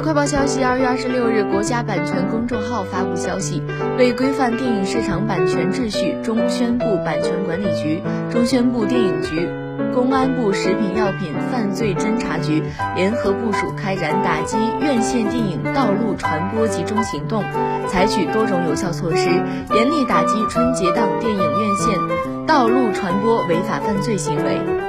快报消息二月二十六日国家版权公众号发布消息为规范电影市场版权秩序中宣部版权管理局中宣部电影局公安部食品药品犯罪侦查局联合部署开展打击院线电影道路传播集中行动采取多种有效措施严厉打击春节档电影院线道路传播违法犯罪行为。